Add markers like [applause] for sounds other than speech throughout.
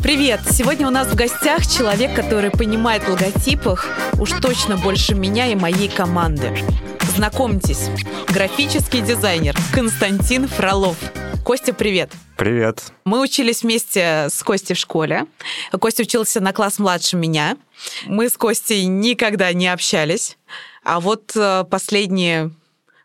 Привет! Сегодня у нас в гостях человек, который понимает в логотипах уж точно больше меня и моей команды. Знакомьтесь, графический дизайнер Константин Фролов. Костя, привет! Привет. Мы учились вместе с Костей в школе. Костя учился на класс младше меня. Мы с Костей никогда не общались. А вот э, последние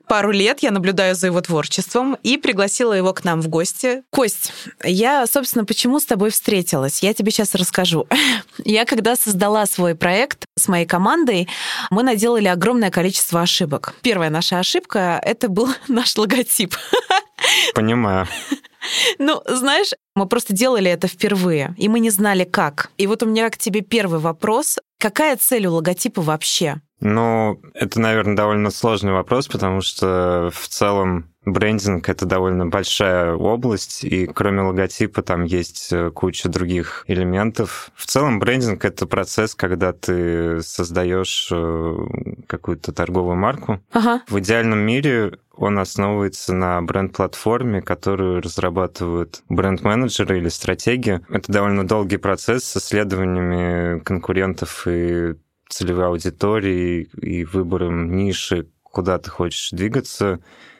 пару лет я наблюдаю за его творчеством и пригласила его к нам в гости. Кость, я, собственно, почему с тобой встретилась? Я тебе сейчас расскажу. [laughs] Я когда создала свой проект с моей командой, мы наделали огромное количество ошибок. Первая наша ошибка — это был [laughs] наш логотип. [laughs] Понимаю. Ну, знаешь, мы просто делали это впервые, и мы не знали как. И вот у меня к тебе первый вопрос. Какая цель у логотипа вообще? Ну, это, наверное, довольно сложный вопрос, потому что в целом брендинг — это довольно большая область, и кроме логотипа там есть э, куча других элементов. В целом брендинг — это процесс, когда ты создаешь э, какую-то торговую марку. Ага. В идеальном мире он основывается на бренд-платформе, которую разрабатывают бренд-менеджеры или стратеги. Это довольно долгий процесс с исследованиями конкурентов и целевой аудитории и выбором ниши, куда ты хочешь двигаться,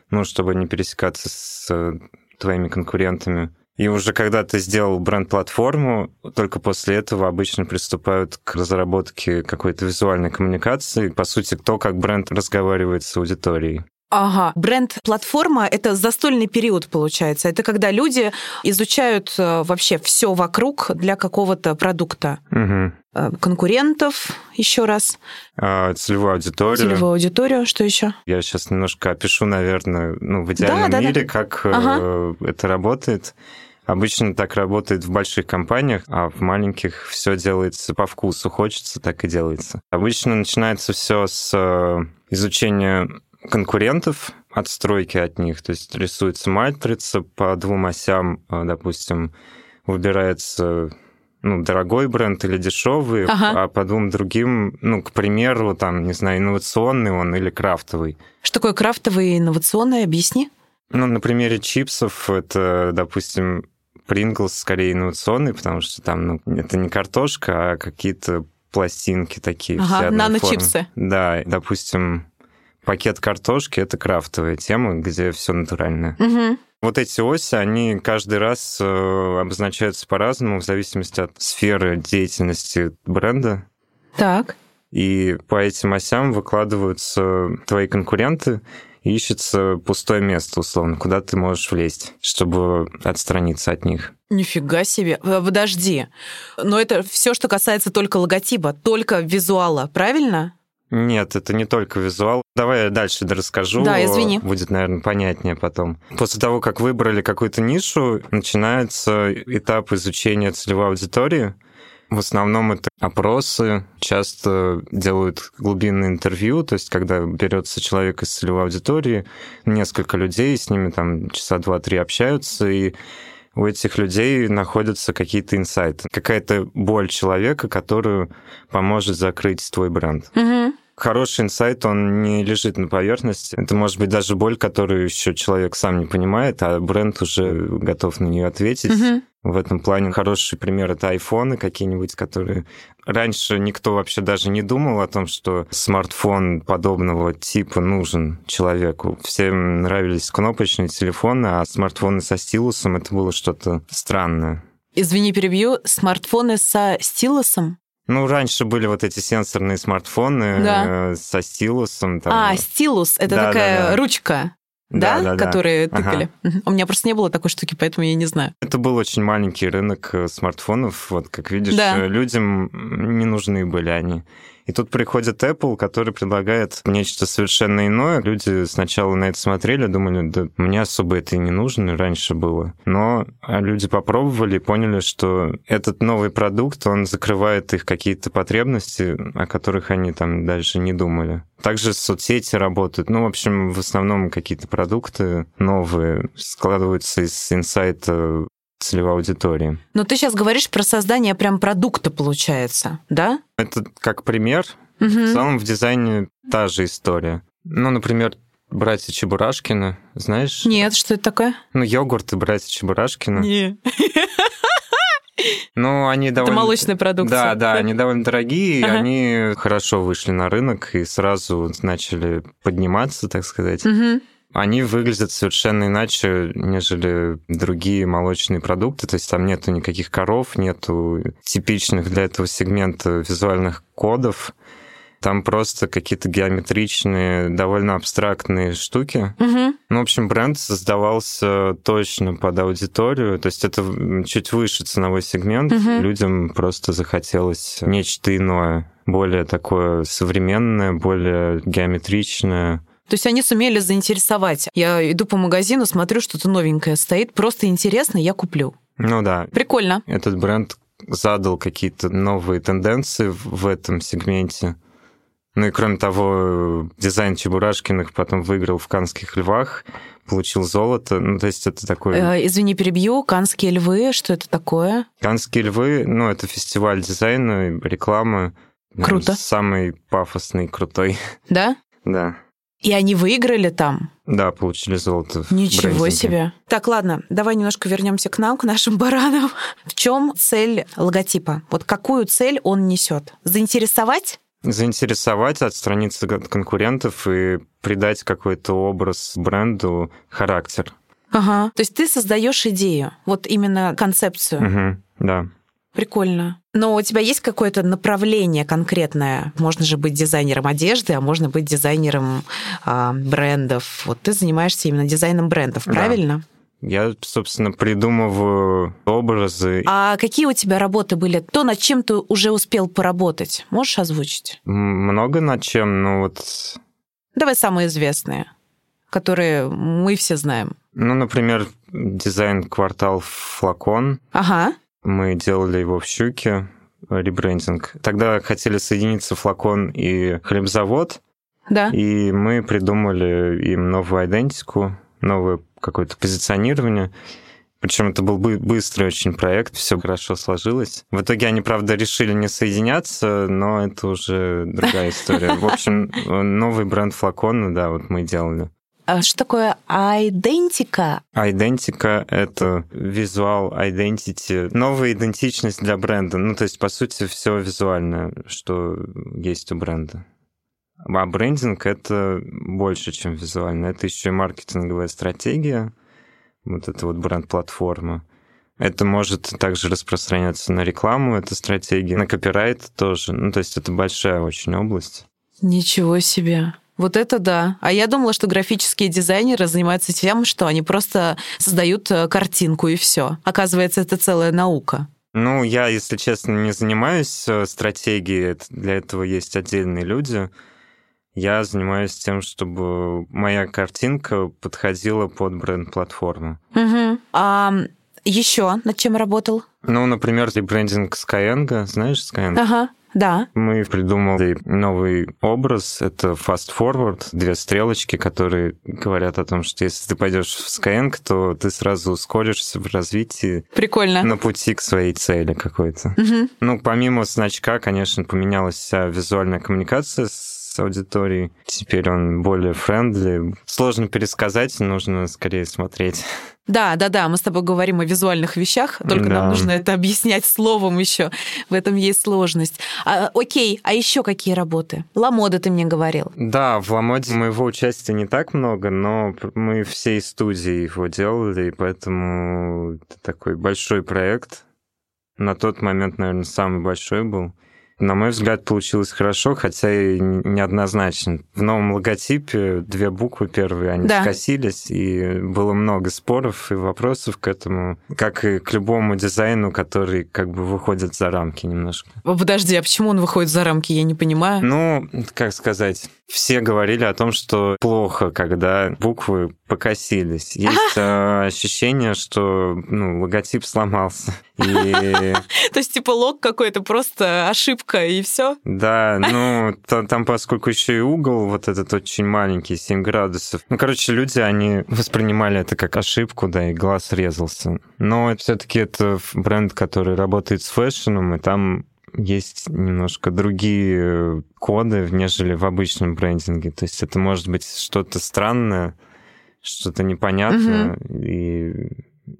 ну, чтобы не пересекаться с э, твоими конкурентами. И уже когда ты сделал бренд-платформу, только после этого обычно приступают к разработке какой-то визуальной коммуникации, по сути, то, как бренд разговаривает с аудиторией. Ага. Бренд-платформа — это застольный период, получается. Это когда люди изучают э, вообще все вокруг для какого-то продукта. Угу. Конкурентов, еще раз. А, целевую аудиторию. Целевую аудиторию, что еще? Я сейчас немножко опишу, наверное, ну, в идеальном да, да, мире, да. как ага. Э, это работает. Обычно так работает в больших компаниях, а в маленьких все делается по вкусу. Хочется, так и делается. Обычно начинается все с э, изучения конкурентов, отстройки от них. То есть рисуется матрица по двум осям, э, допустим, выбирается ну, дорогой бренд или дешевый, ага. а по двум другим, ну, к примеру, там, не знаю, инновационный он или крафтовый. Что такое крафтовый и инновационный? Объясни. Ну, на примере чипсов это, допустим, Pringles скорее инновационный, потому что там, ну, это не картошка, а какие-то пластинки такие. Ага, нано-чипсы. Да, допустим, пакет картошки — это крафтовая тема, где все натуральное. Угу. Вот эти оси, они каждый раз э, обозначаются по-разному в зависимости от сферы деятельности бренда. Так. И по этим осям выкладываются твои конкуренты, ищется пустое место, условно, куда ты можешь влезть, чтобы отстраниться от них. Нифига себе. Э, подожди. Но это все, что касается только логотипа, только визуала, правильно? Нет, это не только визуал. Давай я дальше расскажу. Да, извини. Будет, наверное, понятнее потом. После того, как выбрали какую-то нишу, начинается этап изучения целевой аудитории. В основном это опросы, часто делают глубинное интервью, то есть когда берется человек из целевой аудитории, несколько людей, с ними там часа два-три общаются, и у этих людей находятся какие-то инсайты, какая-то боль человека, которую поможет закрыть твой бренд. Угу. Хороший инсайт, он не лежит на поверхности. Это может быть даже боль, которую еще человек сам не понимает, а бренд уже готов на нее ответить. Угу. В этом плане хороший пример это айфоны какие-нибудь, которые раньше никто вообще даже не думал о том, что смартфон подобного типа нужен человеку. Всем нравились кнопочные телефоны, а смартфоны со стилусом это было что-то странное. Извини, перебью. Смартфоны со стилусом? Ну, раньше были вот эти сенсорные смартфоны да. э, со стилусом. Там. А, стилус это да, такая да, да. ручка. Да, да, да которые да. тыкали. Ага. У меня просто не было такой штуки, поэтому я не знаю. Это был очень маленький рынок э, смартфонов. Вот как видишь, да. Э, людям не нужны были они. И тут приходит Apple, который предлагает нечто совершенно иное. Люди сначала на это смотрели, думали, да мне особо это и не нужно, раньше было. Но люди попробовали и поняли, что этот новый продукт, он закрывает их какие-то потребности, о которых они там дальше не думали. Также соцсети работают. Ну, в общем, в основном какие-то продукты новые складываются из инсайта целевой аудитории. Но ты сейчас говоришь про создание прям продукта, получается, да? Это как пример. Угу. В целом в дизайне та же история. Ну, например, братья Чебурашкина, знаешь? Нет, что это такое? Ну, йогурты братья Чебурашкина. Не. [laughs] Ну, они довольно... Это молочная продукция. Да, да, они довольно дорогие, ага. они хорошо вышли на рынок и сразу начали подниматься, так сказать. Угу. Они выглядят совершенно иначе, нежели другие молочные продукты. То есть там нету никаких коров, нету типичных для этого сегмента визуальных кодов. Там просто какие-то геометричные, довольно абстрактные штуки. Угу. Ну, в общем, бренд создавался точно под аудиторию. То есть это чуть выше ценовой сегмент. Угу. Людям просто захотелось нечто иное, более такое современное, более геометричное. То есть они сумели заинтересовать. Я иду по магазину, смотрю, что-то новенькое стоит, просто интересно, я куплю. Ну да. Прикольно. Этот бренд задал какие-то новые тенденции в этом сегменте. Ну и кроме того, дизайн Чебурашкиных потом выиграл в Канских львах, получил золото. Ну, то есть это такой... Э, извини, перебью. Канские львы, что это такое? Канские львы, ну, это фестиваль дизайна, рекламы. Круто. Самый пафосный, крутой. Да? [laughs] Да. И они выиграли там? Да, получили золото. Ничего себе. Так, ладно, давай немножко вернемся к нам, к нашим [laughs] баранам. В чем цель логотипа? Вот какую цель он несет? Заинтересовать? заинтересовать, отстраниться от конкурентов и придать какой-то образ бренду, характер. Ага. То есть ты создаешь идею, вот именно концепцию. Угу, да. Прикольно. Но у тебя есть какое-то направление конкретное? Можно же быть дизайнером одежды, а можно быть дизайнером а, брендов. Вот ты занимаешься именно дизайном брендов, правильно? Да. Я, собственно, придумываю образы. А какие у тебя работы были? То, над чем ты уже успел поработать? Можешь озвучить? Много над чем, ну вот... Давай самые известные, которые мы все знаем. Ну, например, дизайн квартал флакон. Ага. Мы делали его в Щуке, ребрендинг. Тогда хотели соединиться флакон и хлебзавод. Да. И мы придумали им новую идентику, новое какое-то позиционирование. Причем это был быстрый очень проект, все хорошо сложилось. В итоге они, правда, решили не соединяться, но это уже другая история. В общем, новый бренд флакона, да, вот мы делали. А что такое айдентика? Айдентика — это визуал, identity, новая идентичность для бренда. Ну, то есть, по сути, все визуальное, что есть у бренда. А брендинг — это больше, чем визуально. Это еще и маркетинговая стратегия, вот это вот бренд-платформа. Это может также распространяться на рекламу, эта стратегия, на копирайт тоже. Ну, то есть это большая очень область. Ничего себе. Вот это да. А я думала, что графические дизайнеры занимаются тем, что они просто создают э, картинку и все. Оказывается, это целая наука. Ну, я, если честно, не занимаюсь э, стратегией. Для этого есть отдельные люди. Я занимаюсь тем, чтобы моя картинка подходила под бренд-платформу. Угу. А еще над чем работал? Ну, например, ребрендинг Skyeng. Знаешь Skyeng? Ага. Да. Мы придумали новый образ. Это fast forward, две стрелочки, которые говорят о том, что если ты пойдешь в Skyeng, то ты сразу ускоришься в развитии. Прикольно. На пути к своей цели какой-то. Угу. Ну, помимо значка, конечно, поменялась вся визуальная коммуникация с с аудиторией. Теперь он более френдли. Сложно пересказать, нужно скорее смотреть. Да, да, да, мы с тобой говорим о визуальных вещах, только да. нам нужно это объяснять словом еще. В этом есть сложность. А, окей, а еще какие работы? Ламода ты мне говорил. Да, в Ламоде моего участия не так много, но мы всей студии его делали, и поэтому это такой большой проект. На тот момент, наверное, самый большой был. На мой взгляд, получилось хорошо, хотя и неоднозначно. В новом логотипе две буквы первые, они да. скосились, и было много споров и вопросов к этому, как и к любому дизайну, который как бы выходит за рамки немножко. Подожди, а почему он выходит за рамки, я не понимаю. Ну, как сказать, все говорили о том, что плохо, когда буквы покосились. [laughs] Есть э, ощущение, что ну, логотип сломался. И... [laughs] То есть, типа, лог какой-то, просто ошибка, и все? Да, ну, там, поскольку еще и угол вот этот очень маленький, 7 градусов. Ну, короче, люди, они воспринимали это как ошибку, да, и глаз резался. Но все таки это бренд, который работает с фэшном, и там есть немножко другие коды, нежели в обычном брендинге. То есть это может быть что-то странное, что-то непонятное, угу. и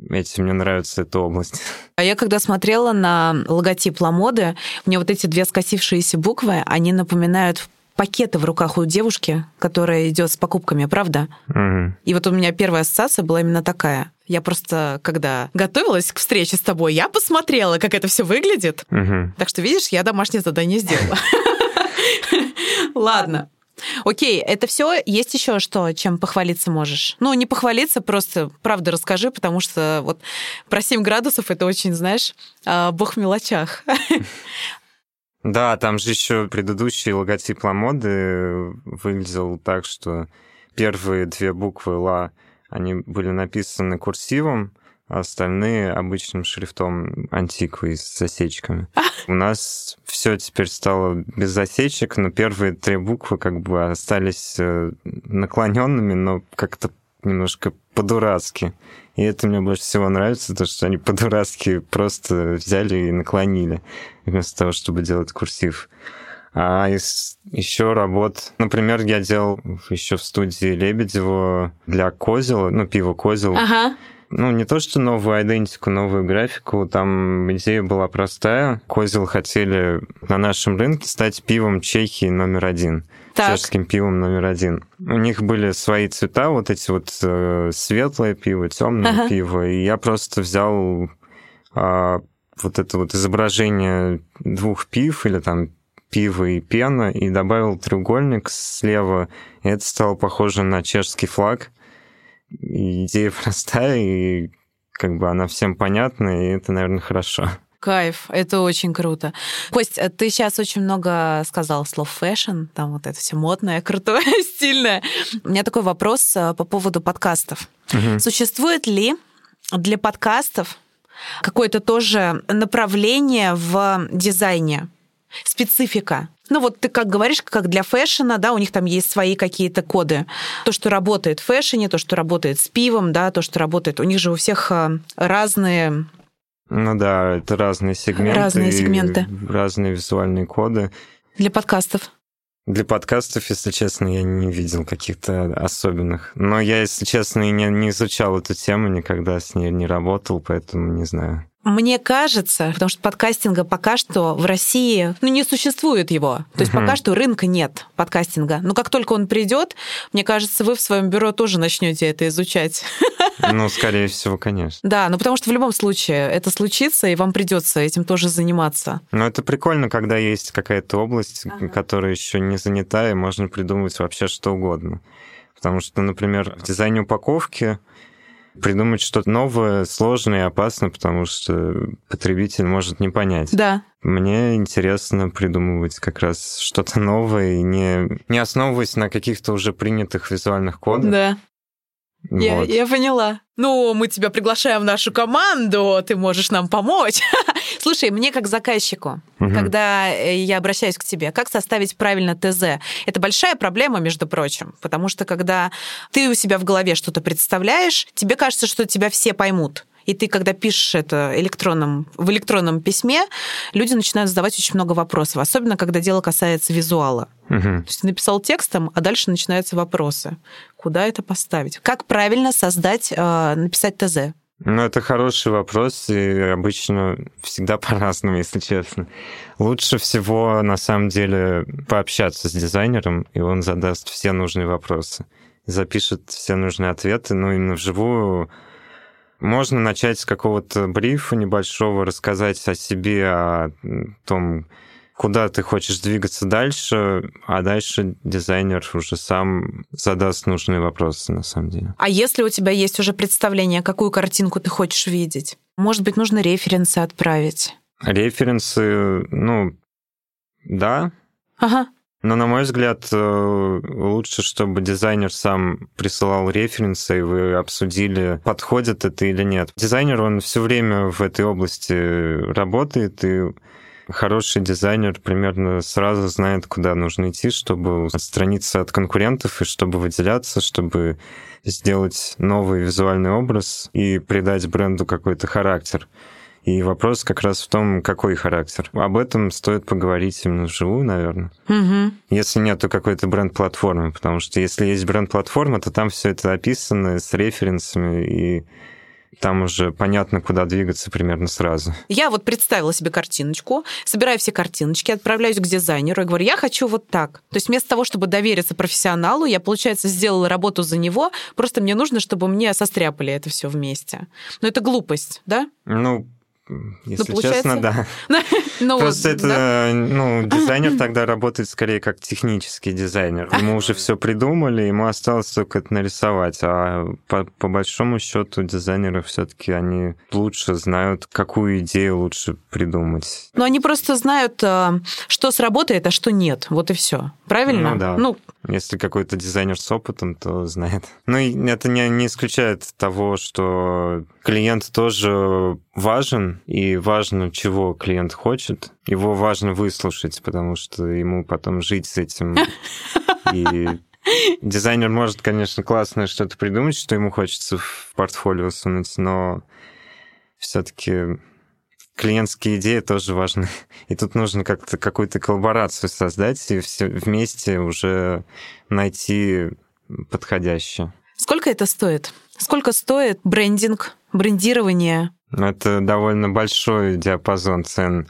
этим мне нравится эта область. А я когда смотрела на логотип Ламоды, мне вот эти две скосившиеся буквы, они напоминают пакеты в руках у девушки, которая идет с покупками, правда? Угу. И вот у меня первая ассоциация была именно такая. Я просто, когда готовилась к встрече с тобой, я посмотрела, как это все выглядит. Угу. Так что, видишь, я домашнее задание сделала. [laughs] Ладно. Окей, это все. Есть еще что, чем похвалиться можешь? Ну, не похвалиться, просто правда расскажи, потому что вот про 7 градусов это очень, знаешь, а, бог в мелочах. [laughs] Да, там же еще предыдущий логотип Ламоды выглядел так, что первые две буквы Ла, они были написаны курсивом, а остальные обычным шрифтом антиквы с засечками. У нас все теперь стало без засечек, но первые три буквы как бы остались э, наклоненными, но как-то немножко по-дурацки. И это мне больше всего нравится, то, что они по-дурацки просто взяли и наклонили, вместо того, чтобы делать курсив. А из еще работ, например, я делал еще в студии Лебедева для Козела, ну, пиво Козел. Ага. Ну, не то, что новую идентику, новую графику, там идея была простая. Козел хотели на нашем рынке стать пивом Чехии номер один так. чешским пивом номер один. У них были свои цвета, вот эти вот э, светлое пиво, темное ага. пиво, и я просто взял э, вот это вот изображение двух пив или там пиво и пена и добавил треугольник слева, и это стало похоже на чешский флаг. Идея [laughs] простая, и как бы она всем понятна, и это, наверное, хорошо. Кайф, это очень круто. Кость, э, ты сейчас очень много сказал слов fashion, там вот это все модное, [laughs] крутое, стильное. У меня такой вопрос э, по поводу подкастов. Угу. Существует ли для подкастов какое-то тоже направление в дизайне, специфика? Ну вот ты как говоришь, как для фэшена, да, у них там есть свои какие-то коды. То, что работает в фэшне, то, что работает с пивом, да, то, что работает... У них же у всех э, разные ну да, это разные сегменты. Разные сегменты. Разные визуальные коды. Для подкастов. Для подкастов, если честно, я не видел каких-то особенных. Но я, если честно, и не, не изучал эту тему, никогда с ней не работал, поэтому не знаю. Мне кажется, потому что подкастинга пока что в России, ну, не существует его. То есть угу. пока что рынка нет подкастинга. Но как только он придет, мне кажется, вы в своем бюро тоже начнете это изучать. [laughs] Ну, скорее всего, конечно. Да, ну потому что в любом случае это случится, и вам придется этим тоже заниматься. Ну, это прикольно, когда есть какая-то область, ага. которая еще не занята, и можно придумать вообще что угодно. Потому что, например, в дизайне упаковки придумать что-то новое сложно и опасно, потому что потребитель может не понять. Да. Мне интересно придумывать как раз что-то новое, и не, не основываясь на каких-то уже принятых визуальных кодах. Да. Я, вот. я поняла. Ну, мы тебя приглашаем в нашу команду, ты можешь нам помочь. [laughs] Слушай, мне как заказчику, угу. когда э, я обращаюсь к тебе, как составить правильно ТЗ? Это большая проблема, между прочим, потому что когда ты у себя в голове что-то представляешь, тебе кажется, что тебя все поймут. И ты, когда пишешь это электронном, в электронном письме, люди начинают задавать очень много вопросов, особенно когда дело касается визуала. Угу. То есть написал текстом, а дальше начинаются вопросы. Куда это поставить? Как правильно создать, э, написать ТЗ? Ну, это хороший вопрос, и обычно всегда [laughs] по-разному, если честно. Лучше всего, на самом деле, пообщаться с дизайнером, и он задаст все нужные вопросы, запишет все нужные ответы, но именно вживую можно начать с какого-то брифа небольшого, рассказать о себе, о том, куда ты хочешь двигаться дальше, а дальше дизайнер уже сам задаст нужные вопросы, на самом деле. А если у тебя есть уже представление, какую картинку ты хочешь видеть? Может быть, нужно референсы отправить? Референсы, ну, да. Ага. Но, на мой взгляд, э, лучше, чтобы дизайнер сам присылал референсы, и вы обсудили, подходит это или нет. Дизайнер, он все время в этой области работает, и хороший дизайнер примерно сразу знает, куда нужно идти, чтобы отстраниться от конкурентов и чтобы выделяться, чтобы сделать новый визуальный образ и придать бренду какой-то характер. И вопрос как раз в том, какой характер. Об этом стоит поговорить именно вживую, наверное. Угу. Если нету какой-то бренд-платформы, потому что если есть бренд-платформа, то там все это описано с референсами и там уже понятно, куда двигаться примерно сразу. Я вот представила себе картиночку, собираю все картиночки, отправляюсь к дизайнеру и говорю, я хочу вот так. То есть вместо того, чтобы довериться профессионалу, я, получается, сделала работу за него, просто мне нужно, чтобы мне состряпали это все вместе. Но это глупость, да? Ну, если ну, честно, да. [laughs] ну, Просто это, да? ну, [laughs] дизайнер тогда работает скорее как технический дизайнер. Мы уже [laughs] все придумали, ему осталось только это нарисовать. А по, по большому счету дизайнеры все-таки они лучше знают, какую идею лучше придумать. Ну, они просто знают, э, что сработает, а что нет. Вот и все. Правильно? Ну да. Ну, если какой-то дизайнер с опытом, то знает. Ну, это не, не исключает того, что клиент тоже важен, и важно, чего клиент хочет. Его важно выслушать, потому что ему потом жить с этим. [laughs] И дизайнер может, конечно, классное что-то придумать, что ему хочется в портфолио сунуть, но все-таки клиентские идеи тоже важны. [laughs] И тут нужно как-то какую-то коллаборацию создать и все вместе уже найти подходящее. Сколько это стоит? Сколько стоит брендинг, брендирование? Это довольно большой диапазон цен.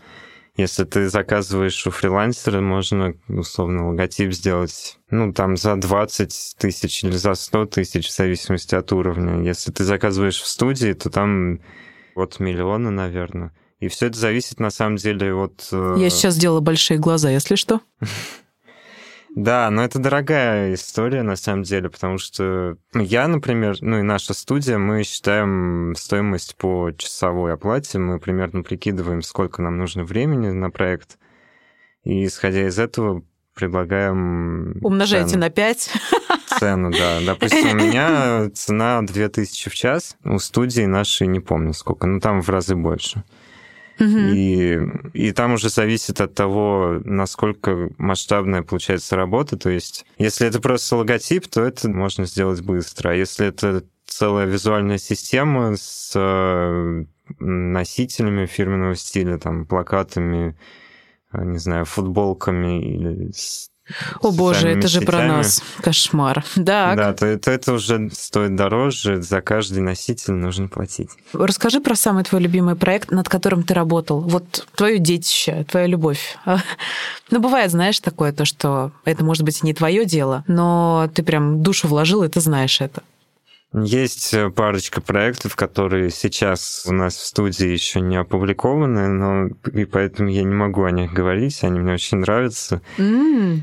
Если ты заказываешь у фрилансера, можно, условно, логотип сделать, ну, там, за 20 тысяч или за 100 тысяч, в зависимости от уровня. Если ты заказываешь в студии, то там от миллиона, наверное. И все это зависит на самом деле от... Э, Я сейчас сделала большие глаза, если что. [laughs] Да, но это дорогая история на самом деле, потому что я, например, ну и наша студия, мы считаем стоимость по часовой оплате, мы примерно прикидываем, сколько нам нужно времени на проект, и исходя из этого предлагаем... Умножайте цену. на 5. [laughs] Цену, да. Допустим, у меня цена 2000 в час, у студии нашей не помню сколько, но там в разы больше. И, и там уже зависит от того, насколько масштабная получается работа. То есть, если это просто логотип, то это можно сделать быстро. А если это целая визуальная система с э, носителями фирменного стиля, там, плакатами, э, не знаю, футболками или с о боже, это же про нас. Кошмар. Да. Да, то, то это уже стоит дороже, за каждый носитель нужно платить. Расскажи про самый твой любимый проект, над которым ты работал. Вот твое детище, твоя любовь. [laughs] Ну, бывает, знаешь, такое, то, что это может быть не твое дело, но ты прям душу вложил, и ты знаешь это. Есть э, парочка проектов, которые сейчас у нас в студии еще не опубликованы, но и поэтому я не могу о них говорить, они мне очень нравятся. Mm.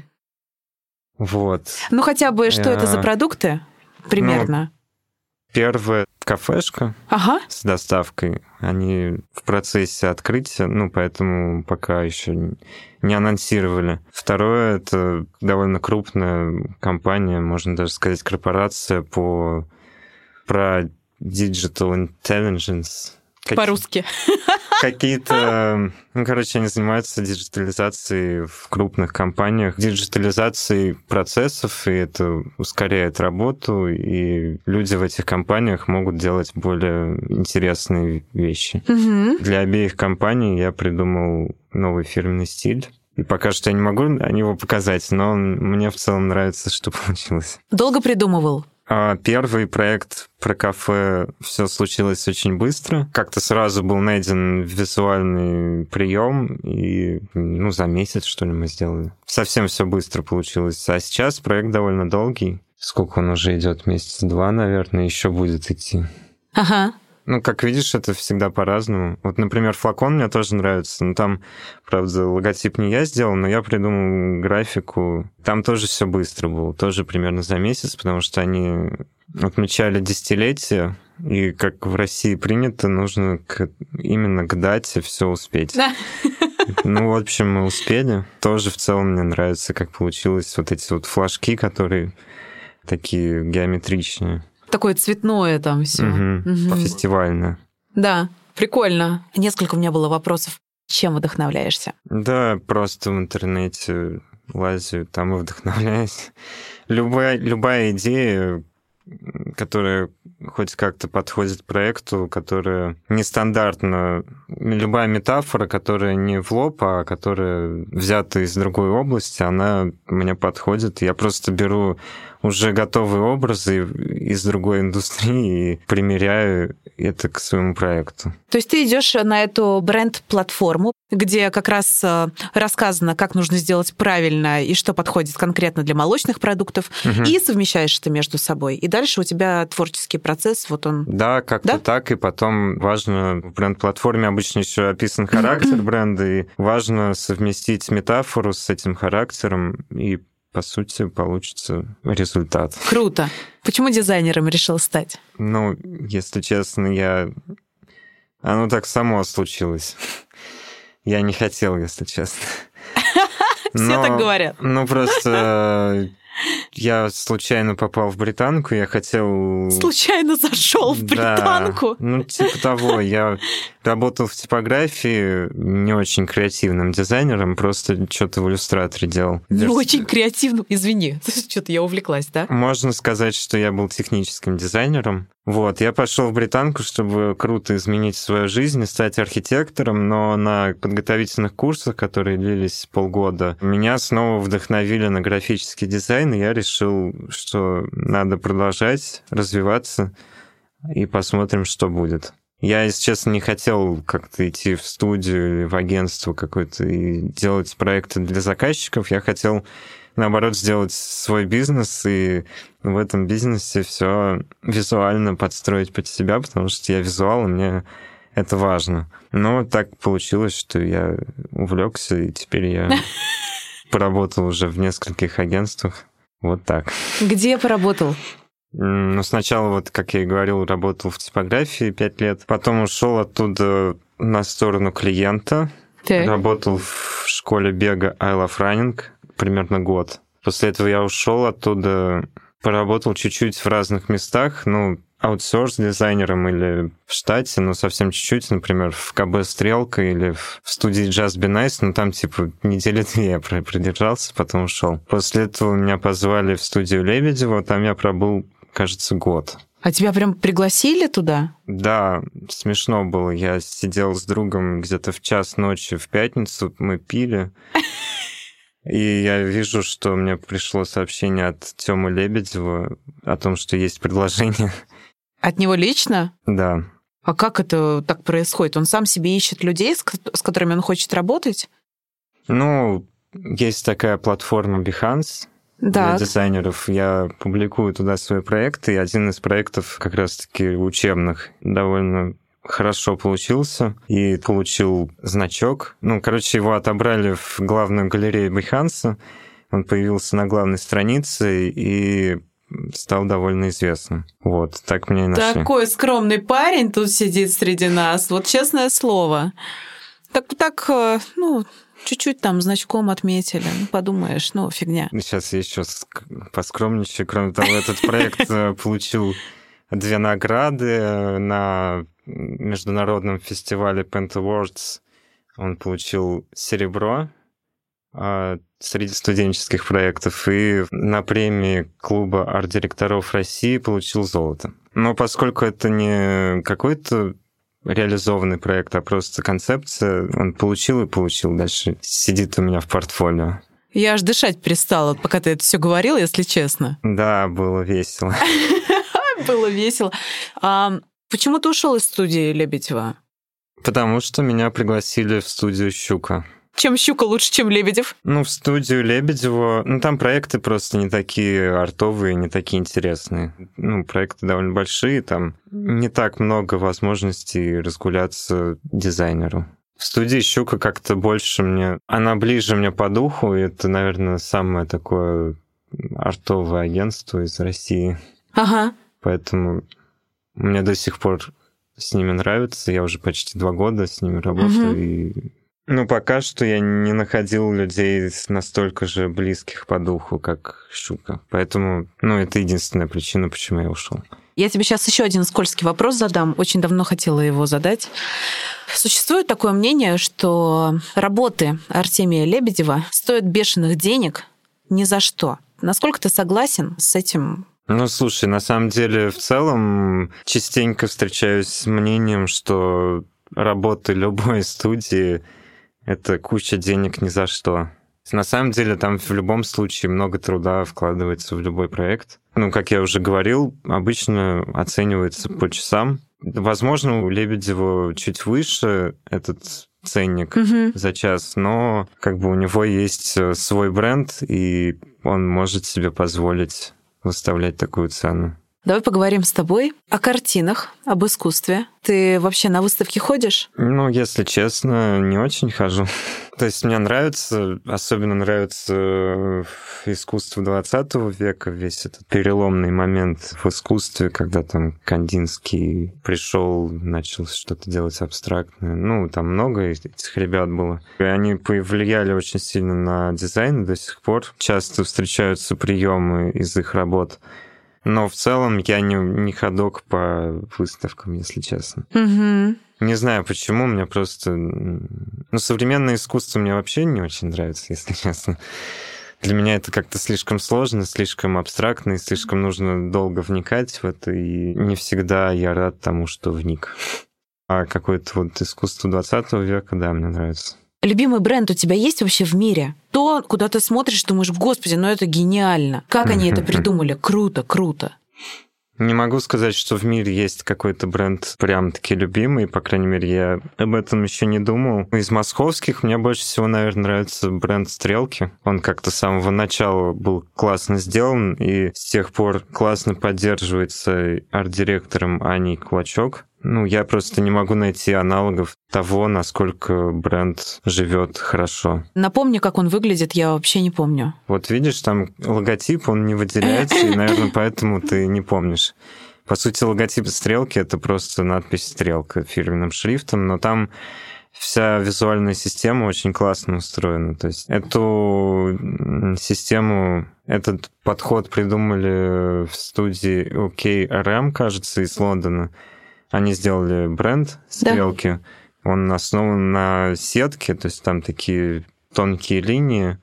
Вот. Ну, хотя бы, что это за э, продукты примерно? Ну, первая кафешка ага. с доставкой. Они в процессе открытия, ну, поэтому пока еще не анонсировали. Второе, это довольно крупная компания, можно даже сказать, корпорация по про digital intelligence. По-русски [laughs] какие-то... Ну, короче, они занимаются диджитализацией в крупных компаниях, диджитализацией процессов, и это ускоряет работу, и люди в этих компаниях могут делать более интересные вещи. Угу. Для обеих компаний я придумал новый фирменный стиль. И пока что я не могу его показать, но мне в целом нравится, что [laughs] получилось. Долго придумывал? А, первый проект про кафе все случилось очень быстро. Как-то сразу был найден визуальный прием, и ну, за месяц, что ли, мы сделали. Совсем все быстро получилось. А сейчас проект довольно долгий. Сколько он уже идет? Месяца два, наверное, еще будет идти. Ага. Ну, как видишь, это всегда по-разному. Вот, например, флакон мне тоже нравится. Ну, там, правда, логотип не я сделал, но я придумал графику. Там тоже все быстро было, тоже примерно за месяц, потому что они отмечали десятилетие, и как в России принято, нужно к, именно к дате все успеть. Да. Ну, в общем, мы успели. Тоже в целом мне нравится, как получилось вот эти вот флажки, которые такие геометричные. Такое цветное там все. Угу. Угу. Фестивальное. Да, прикольно. Несколько у меня было вопросов. Чем вдохновляешься? Да, просто в интернете лазю, там и вдохновляюсь. [laughs] Любая, любая идея, которая хоть как-то подходит проекту, которая нестандартна. Любая метафора, которая не в лоб, а которая взята из другой области, она мне подходит. Я просто беру уже готовые образы из другой индустрии и примеряю это к своему проекту. То есть ты идешь на эту бренд-платформу, где как раз э, рассказано, как нужно сделать правильно и что подходит конкретно для молочных продуктов, угу. и совмещаешь это между собой. И дальше у тебя творческий процесс, вот он. Да, как-то да? так, и потом важно в бренд-платформе обычно еще описан характер [clears throat] бренда, и важно совместить метафору с этим характером и по сути, получится результат. Круто. Почему дизайнером решил стать? Ну, если честно, я... Оно так само случилось. Я не хотел, если честно. [laughs] Все так говорят. Ну, просто [laughs] я случайно попал в британку, я хотел... Случайно зашел в британку? Да, ну, типа того. Я [laughs] работал в типографии не очень креативным дизайнером, просто что-то в иллюстраторе делал. Не Верс... очень креативным? Извини, [laughs] что-то я увлеклась, да? Можно сказать, что я был техническим дизайнером. Вот, я пошел в британку, чтобы круто изменить свою жизнь и стать архитектором, но на подготовительных курсах, которые длились полгода, меня снова вдохновили на графический дизайн, и я решил, что надо продолжать развиваться, и посмотрим, что будет. Я, если честно, не хотел как-то идти в студию или в агентство какое-то и делать проекты для заказчиков. Я хотел наоборот, сделать свой бизнес и в этом бизнесе все визуально подстроить под себя, потому что я визуал, и мне это важно. Но так получилось, что я увлекся, и теперь я [laughs] поработал уже в нескольких агентствах. Вот так. Где поработал? Ну, сначала, вот, как я и говорил, работал в типографии пять лет, потом ушел оттуда на сторону клиента, так. работал в школе бега I Love Running, примерно год. После этого я ушел оттуда, поработал чуть-чуть в разных местах, ну, аутсорс дизайнером или в штате, ну, совсем чуть-чуть, например, в КБ «Стрелка» или в студии Just Be Nice, ну, там, типа, недели две я продержался, потом ушел. После этого меня позвали в студию Лебедева, там я пробыл, кажется, год. А тебя прям пригласили туда? Да, смешно было. Я сидел с другом где-то в час ночи в пятницу, мы пили. [laughs] И я вижу, что мне пришло сообщение от Тёмы Лебедева о том, что есть предложение. От него лично? Да. А как это так происходит? Он сам себе ищет людей, с которыми он хочет работать? Ну, есть такая платформа Behance так. для дизайнеров. Я публикую туда свои проекты, и один из проектов как раз-таки учебных, довольно хорошо получился и получил значок. Ну, короче, его отобрали в главную галерею Behance. Он появился на главной странице и стал довольно известным. Вот, так меня и нашли. Такой скромный парень тут сидит среди нас. Вот честное слово. Так, так, э, ну, чуть-чуть там значком отметили. Ну, подумаешь, ну, фигня. Сейчас я еще поскромничаю. Кроме того, этот проект э, получил две награды э, на международном фестивале Pent Awards. Он получил серебро среди студенческих проектов и на премии клуба арт-директоров России получил золото. Но поскольку это не какой-то реализованный проект, а просто концепция, он получил и получил. Дальше сидит у меня в портфолио. Я аж дышать перестала, пока ты это все говорил, если честно. Да, было весело. [laughs] Было весело. А почему ты ушел из студии Лебедева? Потому что меня пригласили в студию «Щука». Чем «Щука» лучше, чем «Лебедев»? Ну, в студию Лебедева... Ну, там проекты просто не такие артовые, не такие интересные. Ну, проекты довольно большие, там не так много возможностей разгуляться дизайнеру. В студии «Щука» как-то больше мне... Она ближе мне по духу, и это, наверное, самое такое артовое агентство из России. Ага. Поэтому мне до сих пор с ними нравится. Я уже почти два года с ними работаю. Угу. И... Ну, пока что я не находил людей настолько же близких по духу, как Щука. Поэтому, ну, это единственная причина, почему я ушел. Я тебе сейчас еще один скользкий вопрос задам. Очень давно хотела его задать. Существует такое мнение, что работы Артемия Лебедева стоят бешеных денег ни за что. Насколько ты согласен с этим Ну, слушай, на самом деле, в целом, частенько встречаюсь с мнением, что работа любой [laughs] студии — это куча денег ни за что. На самом деле, там в любом случае много труда вкладывается в любой проект. Ну, как я уже говорил, обычно оценивается по часам. Возможно, у Лебедева чуть выше этот ценник угу. за час, но как бы у него есть э, свой бренд, и он может себе позволить выставлять такую цену. Давай поговорим с тобой о картинах, об искусстве. Ты вообще на выставки ходишь? Ну, если честно, не очень хожу. [laughs] То есть мне нравится, особенно нравится э, искусство 20 века, весь этот переломный момент в искусстве, когда там Кандинский пришел, начал что-то делать абстрактное. Ну, там много этих ребят было. И они повлияли очень сильно на дизайн до сих пор. Часто встречаются приемы из их работ но в целом я не, не ходок по выставкам, если честно. Угу. Не знаю почему, мне просто... Ну, современное искусство мне вообще не очень нравится, [laughs] если честно. Для меня это как-то слишком сложно, слишком абстрактно, и слишком нужно долго вникать в это, и не всегда я рад тому, что вник. А какое-то вот искусство 20 века, да, мне нравится. Любимый бренд у тебя есть вообще в мире? То, куда ты смотришь, думаешь, господи, ну это гениально. Как они это придумали? Круто, круто. Не могу сказать, что в мире есть какой-то бренд прям-таки любимый, по крайней мере, я об этом еще не думал. Из московских мне больше всего, наверное, нравится бренд «Стрелки». Он как-то с самого начала был классно сделан, и с тех пор классно поддерживается арт-директором Аней Кулачок. Ну, я просто не могу найти аналогов того, насколько бренд живет хорошо. Напомни, как он выглядит, я вообще не помню. Вот видишь, там логотип, он не выделяется, и, наверное, [laughs] поэтому ты не помнишь. По сути, логотип стрелки это просто надпись стрелка фирменным шрифтом, но там вся визуальная система очень классно устроена. То есть эту систему, этот подход придумали в студии OKRM, кажется, из Лондона. Они сделали бренд стрелки. Да. Он основан на сетке, то есть там такие тонкие линии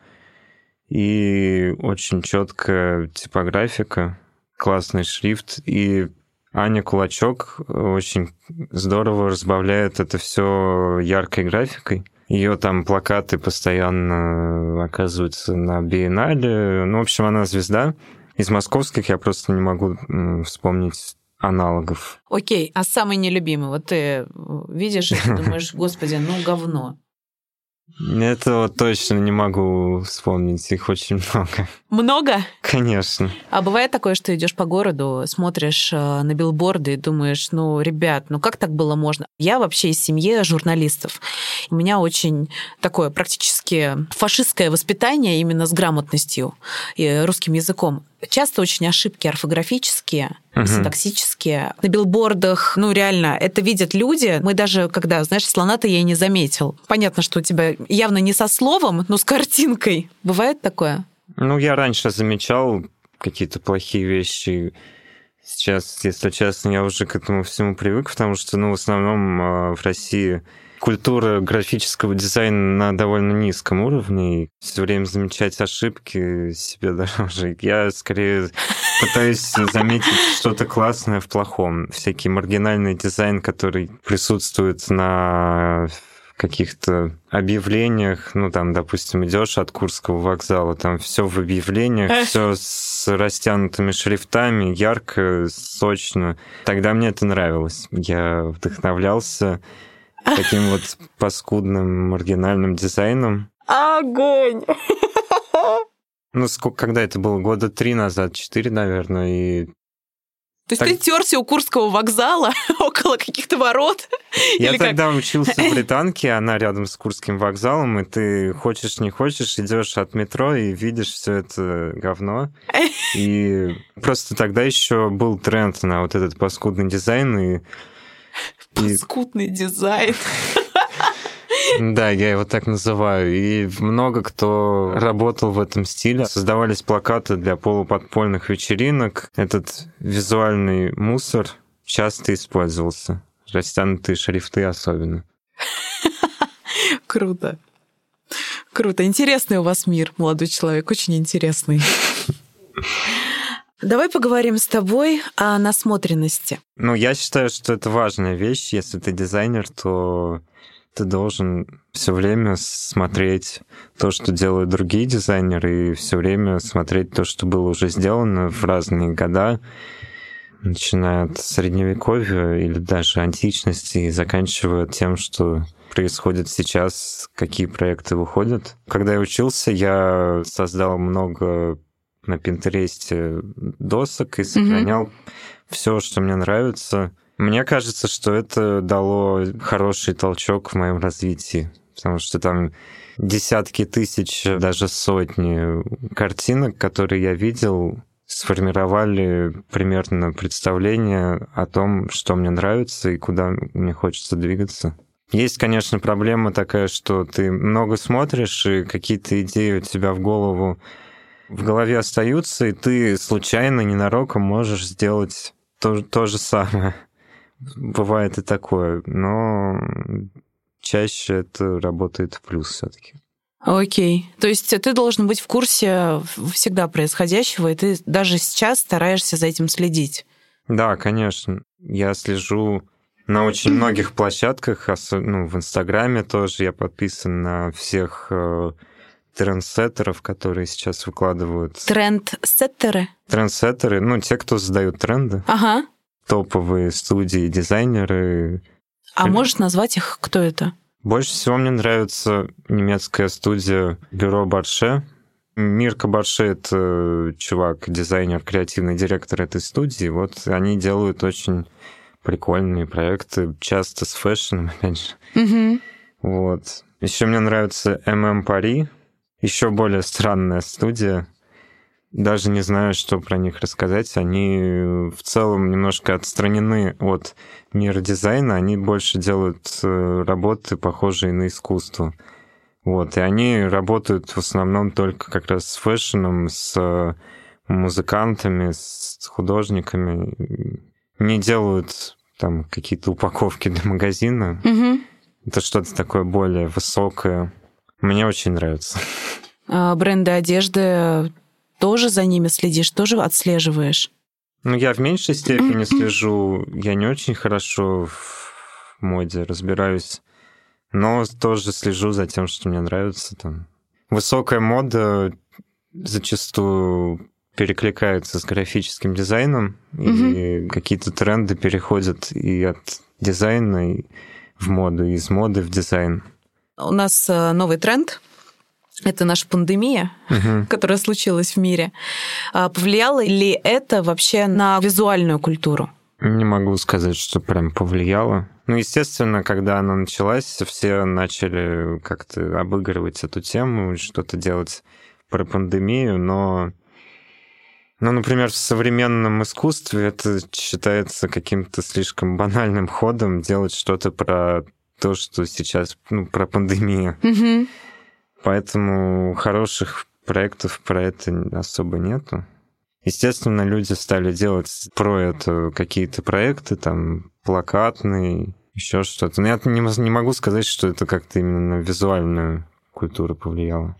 и очень четкая типографика, классный шрифт. И Аня Кулачок очень здорово разбавляет это все яркой графикой. Ее там плакаты постоянно оказываются на биеннале. Ну, в общем, она звезда. Из московских я просто не могу вспомнить аналогов. Окей, а самый нелюбимый? Вот ты видишь и думаешь, [laughs] господи, ну говно. Этого точно не могу вспомнить, их очень много. Много? Конечно. А бывает такое, что идешь по городу, смотришь э, на билборды и думаешь, ну, ребят, ну как так было можно? Я вообще из семьи журналистов. У меня очень такое практически фашистское воспитание именно с грамотностью и русским языком. Часто очень ошибки орфографические, uh-huh. синтаксические. На билбордах, ну реально, это видят люди. Мы даже, когда, знаешь, слона-то я и не заметил. Понятно, что у тебя явно не со словом, но с картинкой. Бывает такое? Ну, я раньше замечал какие-то плохие вещи. Сейчас, если честно, я уже к этому всему привык, потому что, ну, в основном а, в России культура графического дизайна на довольно низком уровне. И все время замечать ошибки себе [laughs] дороже. Я скорее пытаюсь заметить что-то классное в плохом. Всякий маргинальный дизайн, который присутствует на каких-то объявлениях, ну там, допустим, идешь от Курского вокзала, там все в объявлениях, все с растянутыми шрифтами, ярко, сочно. Тогда мне это нравилось. Я вдохновлялся таким вот [laughs] паскудным маргинальным дизайном. Огонь! Ну, сколько, когда это было? Года три назад, четыре, наверное, и то есть так... ты терся у Курского вокзала [laughs] около каких-то ворот? [laughs] Я Или тогда как? учился в [laughs] Британке, она рядом с Курским вокзалом, и ты хочешь, не хочешь, идешь от метро и видишь все это говно. И просто тогда еще был тренд на вот этот паскудный дизайн. И... Паскудный и... дизайн. Да, я его так называю. И много кто работал в этом стиле. Создавались плакаты для полуподпольных вечеринок. Этот визуальный мусор часто использовался. Растянутые шрифты особенно. [laughs] Круто. Круто. Интересный у вас мир, молодой человек, очень интересный. [laughs] Давай поговорим с тобой о насмотренности. Ну, я считаю, что это важная вещь. Если ты дизайнер, то ты должен все время смотреть то, что делают другие дизайнеры, и все время смотреть то, что было уже сделано в разные года, начиная от средневековья или даже античности, и заканчивая тем, что происходит сейчас, какие проекты выходят. Когда я учился, я создал много на Пинтересте досок и сохранял mm-hmm. все, что мне нравится. Мне кажется, что это дало хороший толчок в моем развитии, потому что там десятки тысяч, даже сотни картинок, которые я видел, сформировали примерно представление о том, что мне нравится и куда мне хочется двигаться. Есть, конечно, проблема такая, что ты много смотришь, и какие-то идеи у тебя в голову в голове остаются, и ты случайно, ненароком можешь сделать то, то же самое. Бывает и такое, но чаще это работает в плюс все-таки. Окей. То есть ты должен быть в курсе всегда происходящего, и ты даже сейчас стараешься за этим следить. Да, конечно. Я слежу на очень многих площадках, ну, в Инстаграме тоже я подписан на всех э, трендсеттеров, которые сейчас выкладывают. Трендсеттеры? Трендсеттеры, ну, те, кто задают тренды. Ага. Топовые студии, дизайнеры. А можешь назвать их, кто это? Больше всего мне нравится немецкая студия Бюро Барше. Мирка Барше — это чувак, дизайнер, креативный директор этой студии. Вот они делают очень прикольные проекты, часто с фэшном, [laughs] опять же. Угу. Вот. Еще мне нравится MM Paris, еще более странная студия. Даже не знаю, что про них рассказать. Они в целом немножко отстранены от мира дизайна. Они больше делают э, работы, похожие на искусство. Вот. И они работают в основном только как раз с фэшном, с музыкантами, с художниками. Не делают там какие-то упаковки [laughs] для магазина. Угу. Это что-то такое более высокое. Мне очень нравится. А бренды одежды тоже за ними следишь, тоже отслеживаешь? Ну, я в меньшей степени [clears throat] слежу. Я не очень хорошо в моде разбираюсь, но тоже слежу за тем, что мне нравится. Там. Высокая мода зачастую перекликается с графическим дизайном, mm-hmm. и какие-то тренды переходят и от дизайна в моду, и из моды в дизайн. У нас э, новый тренд это наша пандемия, угу. которая случилась в мире. А повлияло ли это вообще на визуальную культуру? Не могу сказать, что прям повлияло. Ну, естественно, когда она началась, все начали как-то обыгрывать эту тему, что-то делать про пандемию, но ну, например, в современном искусстве это считается каким-то слишком банальным ходом делать что-то про то, что сейчас, ну, про пандемию. Угу. Поэтому хороших проектов про это особо нету. Естественно, люди стали делать про это какие-то проекты, там, плакатные, еще что-то. Но я не, не могу сказать, что это как-то именно на визуальную культуру повлияло.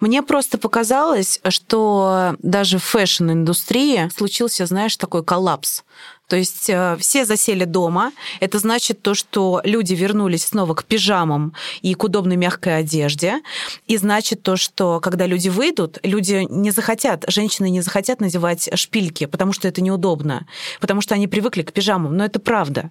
Мне просто показалось, что даже в fashion -индустрии случился, знаешь, такой коллапс. То есть э, все засели дома. Это значит то, что люди вернулись снова к пижамам и к удобной мягкой одежде. И значит то, что когда люди выйдут, люди не захотят, женщины не захотят надевать шпильки, потому что это неудобно, потому что они привыкли к пижамам. Но это правда.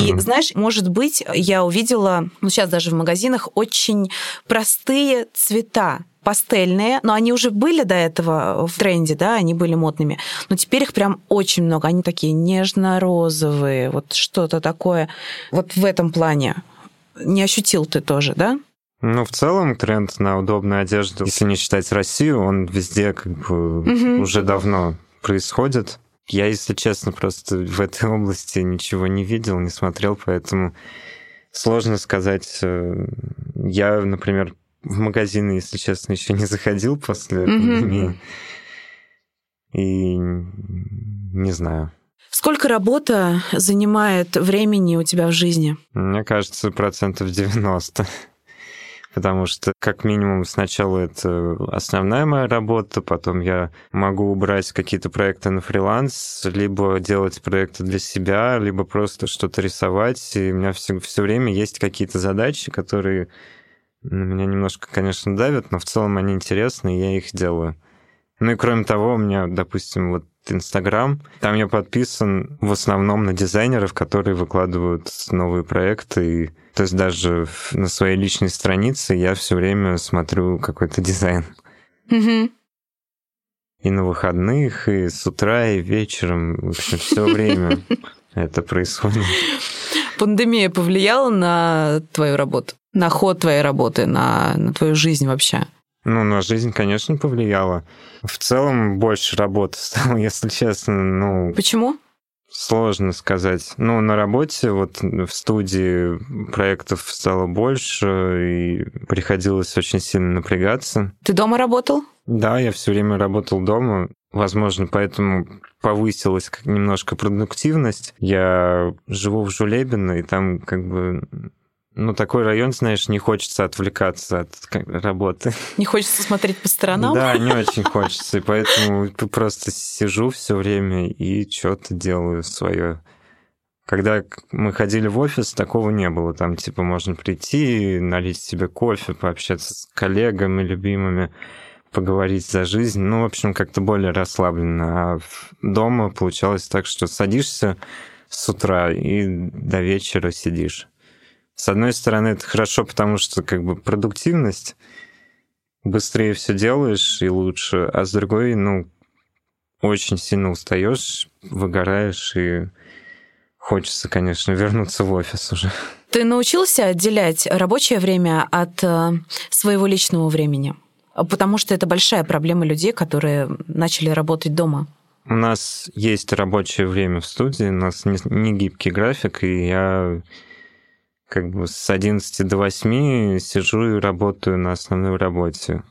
И знаешь, может быть, я увидела, ну сейчас даже в магазинах, очень простые цвета пастельные, но они уже были до этого в тренде, да, они были модными, но теперь их прям очень много, они такие нежно-розовые, вот что-то такое. Вот в этом плане не ощутил ты тоже, да? Ну, в целом тренд на удобную одежду, если не считать Россию, он везде как бы угу. уже давно происходит. Я, если честно, просто в этой области ничего не видел, не смотрел, поэтому сложно сказать. Э, я, например, в магазины, если честно, еще не заходил после пандемии. И не знаю. Сколько работа занимает времени у тебя в жизни? Мне кажется, процентов 90. потому что, как минимум, сначала это основная моя работа, потом я могу убрать какие-то проекты на фриланс, либо делать проекты для себя, либо просто что-то рисовать. И у меня все, все время есть какие-то задачи, которые меня немножко, конечно, давят, но в целом они интересны, и я их делаю. Ну и кроме того, у меня, допустим, вот Инстаграм. Там я подписан в основном на дизайнеров, которые выкладывают новые проекты. И, то есть даже на своей личной странице я все время смотрю какой-то дизайн. И на выходных, и с утра, и вечером. В общем, все время [laughs] это происходит. Пандемия повлияла на твою работу? На ход твоей работы, на, на твою жизнь вообще? Ну, на жизнь, конечно, повлияло. В целом больше работы [laughs] стало, если честно. Ну, Почему? Сложно сказать. Ну, на работе, вот в студии проектов стало больше, и приходилось очень сильно напрягаться. Ты дома работал? Да, я все время работал дома. Возможно, поэтому повысилась немножко продуктивность. Я живу в Жулебино, и там как бы ну, такой район, знаешь, не хочется отвлекаться от работы. Не хочется смотреть по сторонам? Да, не очень хочется. И поэтому просто сижу все время и что-то делаю свое. Когда мы ходили в офис, такого не было. Там, типа, можно прийти, налить себе кофе, пообщаться с коллегами любимыми, поговорить за жизнь. Ну, в общем, как-то более расслабленно. А дома получалось так, что садишься с утра и до вечера сидишь. С одной стороны, это хорошо, потому что как бы продуктивность, быстрее все делаешь и лучше, а с другой, ну, очень сильно устаешь, выгораешь и хочется, конечно, [laughs] вернуться в офис уже. Ты научился отделять рабочее время от э, своего личного времени? Потому что это большая проблема людей, которые начали работать дома. У нас есть рабочее время в студии, у нас не, не гибкий график, и я как бы с 11 до 8 сижу и работаю на основной работе.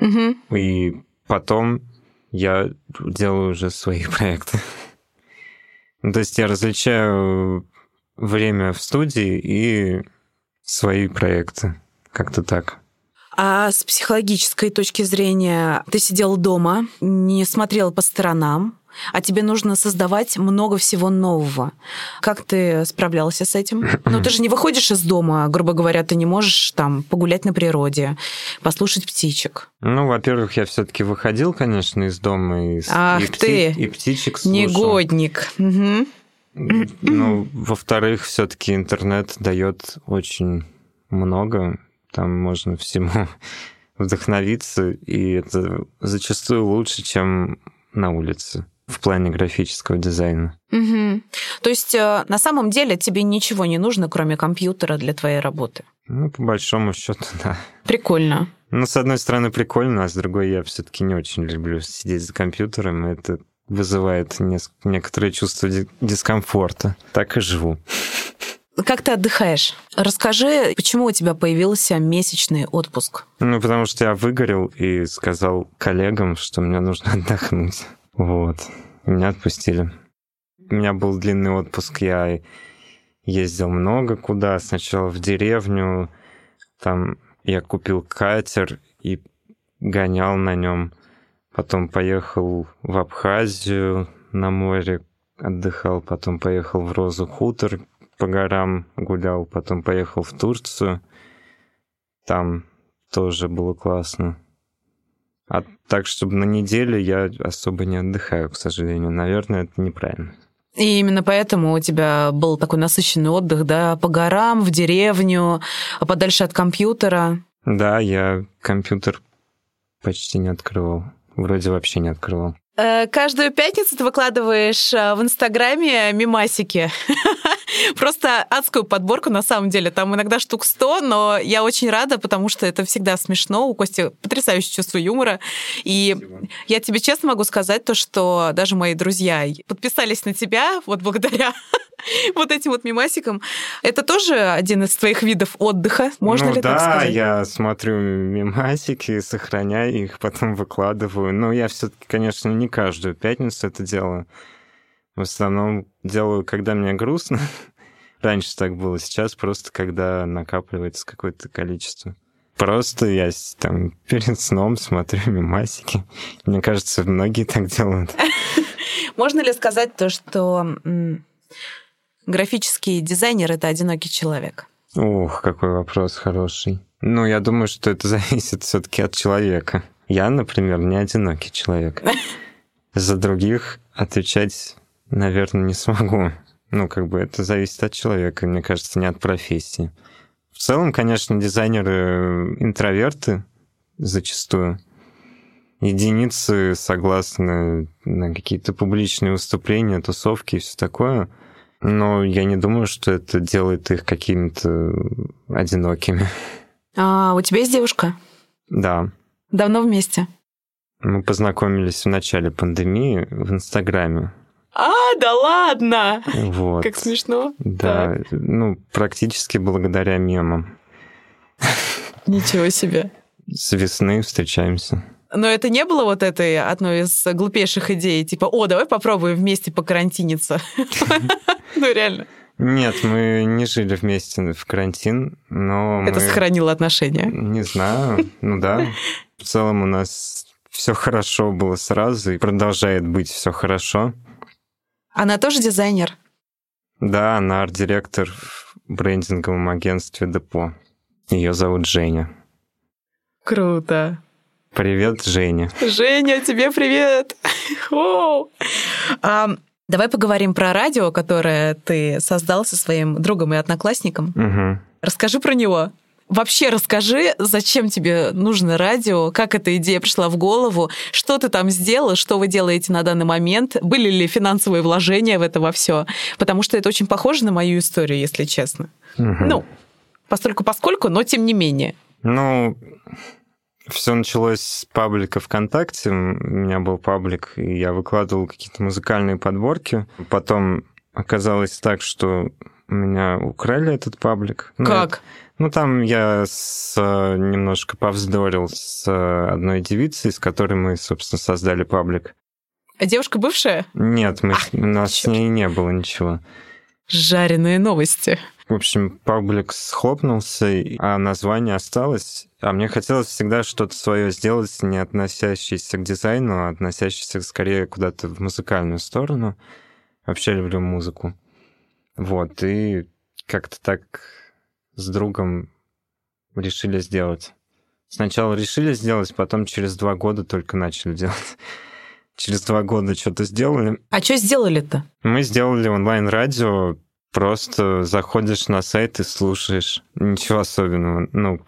Угу. И потом я делаю уже свои [laughs] проекты. Ну, то есть я различаю время в студии и свои проекты. Как-то так. А с психологической точки зрения ты сидел дома, не смотрел по сторонам, а тебе нужно создавать много всего нового. Как ты справлялся с этим? Ну, ты же не выходишь из дома, грубо говоря, ты не можешь там погулять на природе, послушать птичек. Ну, во-первых, я все-таки выходил, конечно, из дома и, Ах и, ты, и птичек слушал. Негодник. Угу. Ну, во-вторых, все-таки интернет дает очень много. Там можно всему [laughs] вдохновиться, и это зачастую лучше, чем на улице в плане графического дизайна. Угу. То есть э, на самом деле тебе ничего не нужно, кроме компьютера для твоей работы? Ну, по большому счету, [laughs] да. Прикольно. Ну, с одной стороны, прикольно, а с другой я все-таки не очень люблю сидеть за компьютером. Это вызывает некоторое чувство дискомфорта. Так и живу. Как ты отдыхаешь? Расскажи, почему у тебя появился месячный отпуск? Ну, потому что я выгорел и сказал коллегам, что мне нужно отдохнуть. Вот. Меня отпустили. У меня был длинный отпуск, я ездил много куда. Сначала в деревню, там я купил катер и гонял на нем. Потом поехал в Абхазию на море, отдыхал. Потом поехал в Розу хутор, по горам гулял. Потом поехал в Турцию. Там тоже было классно. А так, чтобы на неделю я особо не отдыхаю, к сожалению. Наверное, это неправильно. И именно поэтому у тебя был такой насыщенный отдых, да, по горам, в деревню, подальше от компьютера. Да, я компьютер почти не открывал. Вроде вообще не открывал. Э, каждую пятницу ты выкладываешь э, в Инстаграме мимасики. [laughs] [laughs] Просто адскую подборку, на самом деле. Там иногда штук 100, но я очень рада, потому что это всегда смешно. У Кости потрясающее чувство юмора. И Спасибо. я тебе честно могу сказать то, что даже мои друзья подписались на тебя вот благодаря [laughs] вот этим вот мимасикам. Это тоже один из твоих видов отдыха, можно ну, ли да, так сказать? Да, я смотрю мимасики, сохраняю их, потом выкладываю. Но я все таки конечно, не каждую пятницу это делаю. В основном делаю, когда мне грустно. [laughs] Раньше так было, сейчас просто когда накапливается какое-то количество. Просто я там [laughs] перед сном смотрю мимасики. Мне кажется, многие так делают. [laughs] Можно ли сказать то, что графический дизайнер — это одинокий человек? Ух, какой вопрос хороший. Ну, я думаю, что это зависит все таки от человека. Я, например, не одинокий человек. За других отвечать, наверное, не смогу. Ну, как бы это зависит от человека, мне кажется, не от профессии. В целом, конечно, дизайнеры интроверты зачастую. Единицы согласны на какие-то публичные выступления, тусовки и все такое. Но я не думаю, что это делает их какими-то одинокими. А у тебя есть девушка? Да. Давно вместе? Мы познакомились в начале пандемии в Инстаграме. А, да ладно! Вот. Как смешно. Да, так. ну, практически благодаря мемам. Ничего себе. С весны встречаемся. Но это не было вот этой одной из глупейших идей, типа, о, давай попробуем вместе покарантиниться. [laughs] Ну, реально. Нет, мы не жили вместе в карантин, но Это мы... сохранило отношения? Не знаю, ну да. В целом у нас все хорошо было сразу и продолжает быть все хорошо. Она тоже дизайнер? Да, она арт-директор в брендинговом агентстве Депо. Ее зовут Женя. Круто. Привет, Женя. Женя, тебе привет. А, давай поговорим про радио, которое ты создал со своим другом и одноклассником. Угу. Расскажи про него. Вообще расскажи, зачем тебе нужно радио, как эта идея пришла в голову, что ты там сделал, что вы делаете на данный момент, были ли финансовые вложения в это во все, потому что это очень похоже на мою историю, если честно. Угу. Ну, постольку поскольку, но тем не менее. Ну, все началось с паблика ВКонтакте. У меня был паблик, и я выкладывал какие-то музыкальные подборки. Потом оказалось так, что меня украли этот паблик. Ну, как? Ну, там я с, немножко повздорил с одной девицей, с которой мы, собственно, создали паблик. А девушка бывшая? Нет, мы, а, у нас черт. с ней не было ничего. Жареные новости. В общем, паблик схлопнулся, а название осталось. А мне хотелось всегда что-то свое сделать, не относящееся к дизайну, а относящееся скорее куда-то в музыкальную сторону. Вообще люблю музыку. Вот, и как-то так с другом решили сделать. Сначала решили сделать, потом через два года только начали делать. [laughs] Через два года что-то сделали. А что сделали-то? Мы сделали онлайн-радио Просто заходишь на сайт и слушаешь. Ничего особенного. Ну,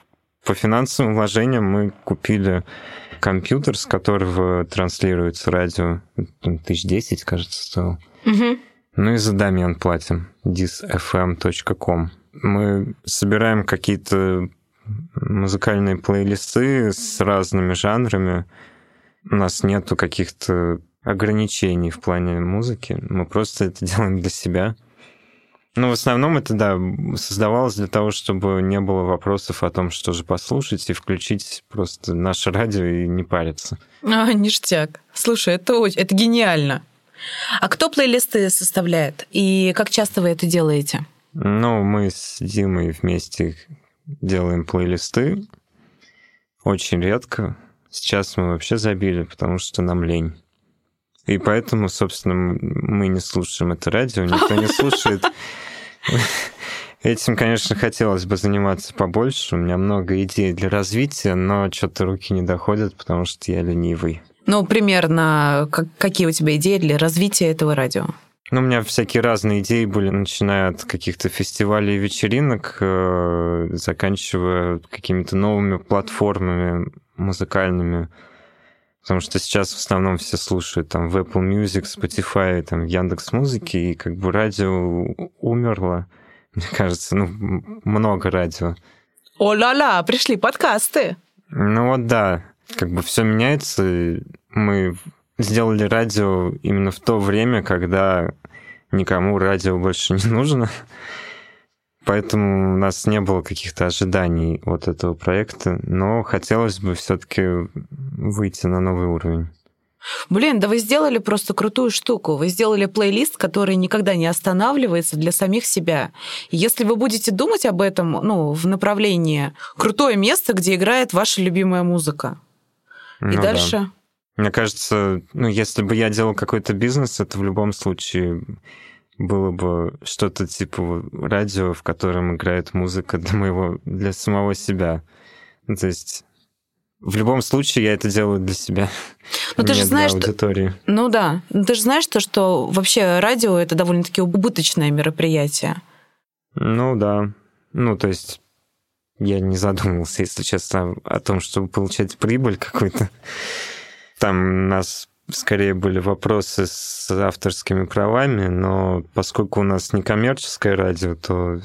по финансовым вложениям мы купили компьютер, с которого транслируется радио. Тысяч десять, кажется, стоил. Угу. Ну и за домен платим. disfm.com. Мы собираем какие-то музыкальные плейлисты с разными жанрами. У нас нету каких-то ограничений в плане музыки. Мы просто это делаем для себя. Ну, в основном это, да, создавалось для того, чтобы не было вопросов о том, что же послушать, и включить просто наше радио и не париться. А, ништяк. Слушай, это, очень, это гениально. А кто плейлисты составляет? И как часто вы это делаете? Ну, мы с Димой вместе делаем плейлисты. Очень редко. Сейчас мы вообще забили, потому что нам лень. И поэтому, собственно, мы не слушаем это радио, никто не слушает. Этим, конечно, хотелось бы заниматься побольше. У меня много идей для развития, но что-то руки не доходят, потому что я ленивый. Ну, примерно, какие у тебя идеи для развития этого радио? Ну, у меня всякие разные идеи были, начиная от каких-то фестивалей и вечеринок, э, заканчивая какими-то новыми платформами музыкальными. Потому что сейчас в основном все слушают там в Apple Music, Spotify, там Яндекс Музыке, и как бы радио умерло. [laughs] Мне кажется, ну, много радио. О-ла-ла, пришли подкасты. Ну вот да, как бы все меняется. Мы сделали радио именно в то время, когда никому радио больше не нужно. Поэтому у нас не было каких-то ожиданий от этого проекта, но хотелось бы все-таки выйти на новый уровень. Блин, да вы сделали просто крутую штуку. Вы сделали плейлист, который никогда не останавливается для самих себя. если вы будете думать об этом, ну, в направлении крутое место, где играет ваша любимая музыка. И ну, дальше... Да. Мне кажется, ну, если бы я делал какой-то бизнес, это в любом случае было бы что-то типа радио, в котором играет музыка для моего, для самого себя. То есть в любом случае я это делаю для себя. Ну ты же знаешь, аудитории. Что... Ну да, ну, ты же знаешь то, что вообще радио это довольно-таки убыточное мероприятие. Ну да, ну то есть я не задумывался, если честно, о том, чтобы получать прибыль какую-то. Там у нас скорее были вопросы с авторскими правами, но поскольку у нас не коммерческое радио, то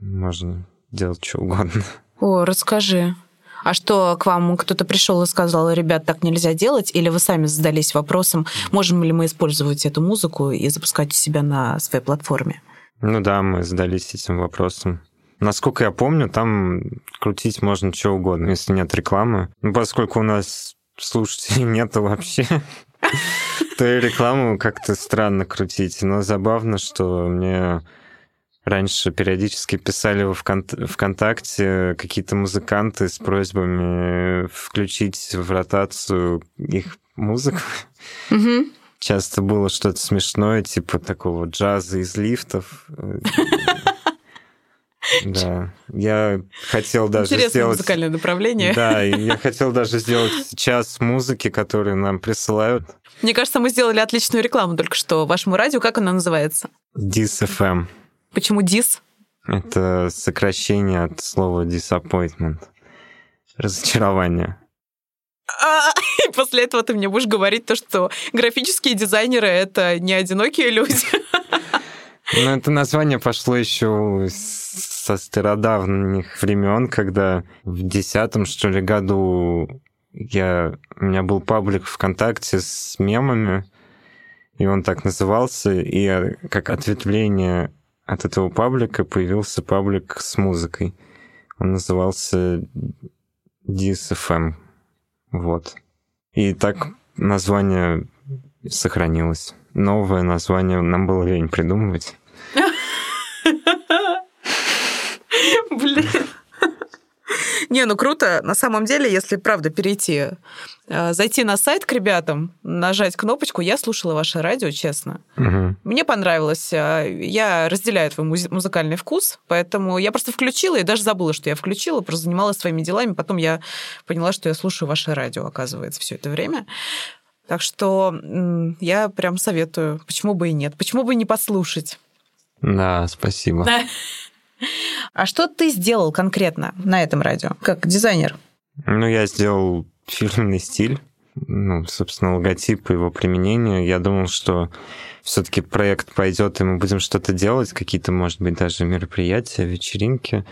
можно делать что угодно. О, расскажи. А что, к вам кто-то пришел и сказал, ребят, так нельзя делать? Или вы сами задались вопросом, можем ли мы использовать эту музыку и запускать у себя на своей платформе? Ну да, мы задались этим вопросом. Насколько я помню, там крутить можно что угодно, если нет рекламы. Ну, поскольку у нас слушателей нету вообще, то и рекламу как-то странно крутить. Но забавно, что мне раньше периодически писали во ВКонтакте какие-то музыканты с просьбами включить в ротацию их музыку. Угу. Часто было что-то смешное, типа такого джаза из лифтов. Да, я хотел даже Интересное сделать... музыкальное направление. Да, я [laughs] хотел даже сделать час музыки, которые нам присылают. Мне кажется, мы сделали отличную рекламу только что вашему радио. Как оно называется? DIS-FM. Почему дис? Это сокращение от слова disappointment. Разочарование. А, [laughs] и после этого ты мне будешь говорить то, что графические дизайнеры — это не одинокие люди. Ну, это название пошло еще со стародавних времен, когда в десятом, что ли, году я, у меня был паблик ВКонтакте с мемами, и он так назывался, и как ответвление от этого паблика появился паблик с музыкой. Он назывался DSFM. Вот. И так название сохранилось. Новое название нам было лень придумывать. Блин. Не, ну круто. На самом деле, если правда перейти, э, зайти на сайт к ребятам, нажать кнопочку, я слушала ваше радио, честно. Угу. Мне понравилось. Э, я разделяю твой музыкальный вкус, поэтому я просто включила и даже забыла, что я включила, просто занималась своими делами. Потом я поняла, что я слушаю ваше радио, оказывается, все это время. Так что я прям советую. Почему бы и нет? Почему бы и не послушать? Да, спасибо. А что ты сделал конкретно на этом радио, как дизайнер? Ну, я сделал фирменный стиль, ну, собственно, логотип и его применение. Я думал, что все-таки проект пойдет, и мы будем что-то делать, какие-то, может быть, даже мероприятия, вечеринки.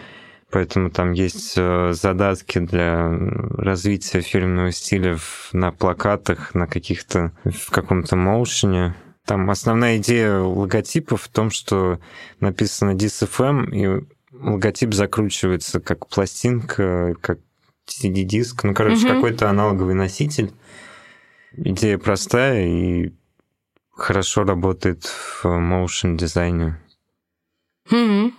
Поэтому там есть э, задатки для развития фирменного стиля на плакатах, на каких-то, в каком-то моушене. Там основная идея логотипа в том, что написано DSFM, и логотип закручивается как пластинка, как CD-диск. Ну, короче, угу. какой-то аналоговый носитель. Идея простая и хорошо работает в motion дизайне. Угу.